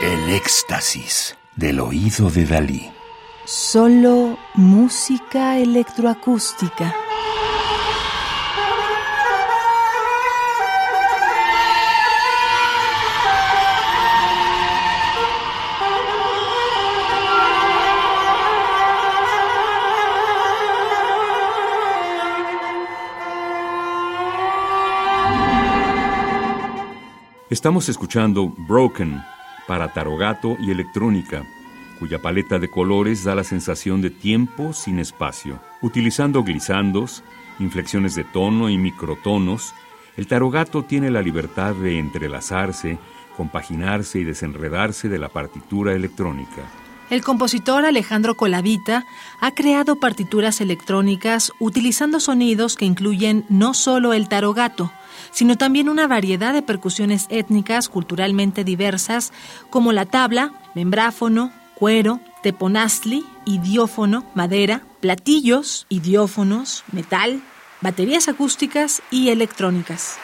El éxtasis del oído de Dalí. Solo música electroacústica. Estamos escuchando Broken para tarogato y electrónica, cuya paleta de colores da la sensación de tiempo sin espacio. Utilizando glisandos, inflexiones de tono y microtonos, el tarogato tiene la libertad de entrelazarse, compaginarse y desenredarse de la partitura electrónica. El compositor Alejandro Colavita ha creado partituras electrónicas utilizando sonidos que incluyen no solo el tarogato, sino también una variedad de percusiones étnicas culturalmente diversas como la tabla, membráfono, cuero, teponazli, idiófono, madera, platillos, idiófonos, metal, baterías acústicas y electrónicas.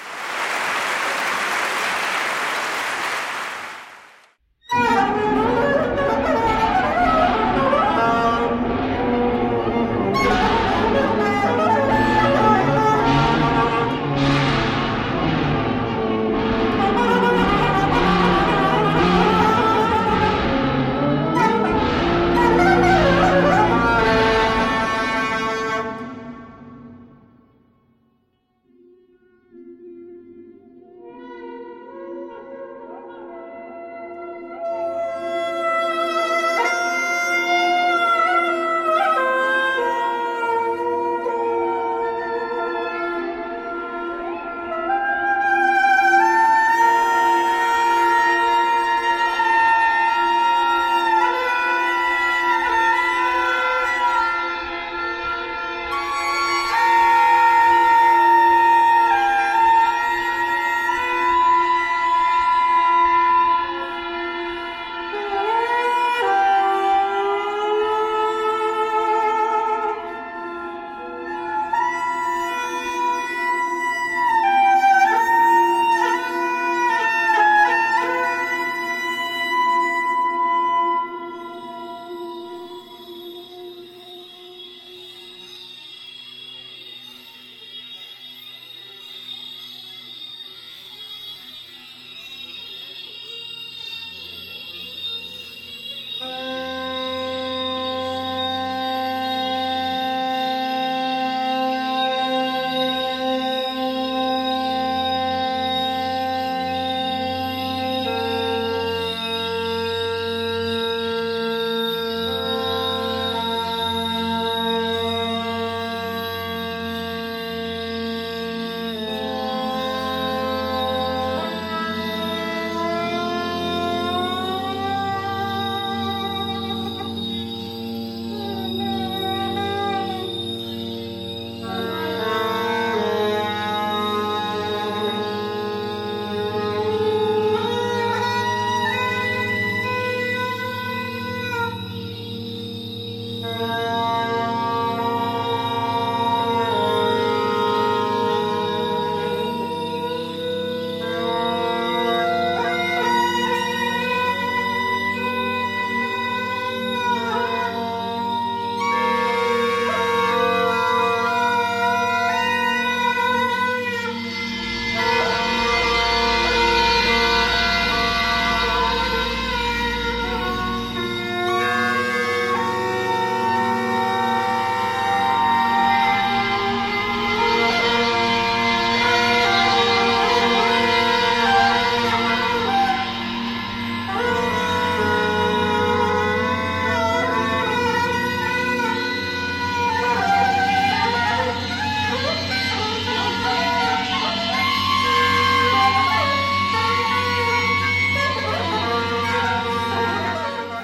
Yeah.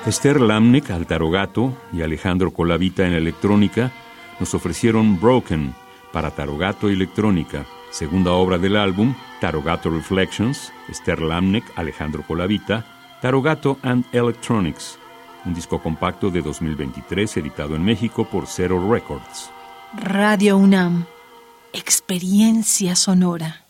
Esther Lamnek al tarogato y Alejandro Colavita en electrónica nos ofrecieron Broken para tarogato y electrónica, segunda obra del álbum Tarogato Reflections, Esther Lamnek, Alejandro Colavita, Tarogato and Electronics, un disco compacto de 2023 editado en México por Zero Records. Radio UNAM, experiencia sonora.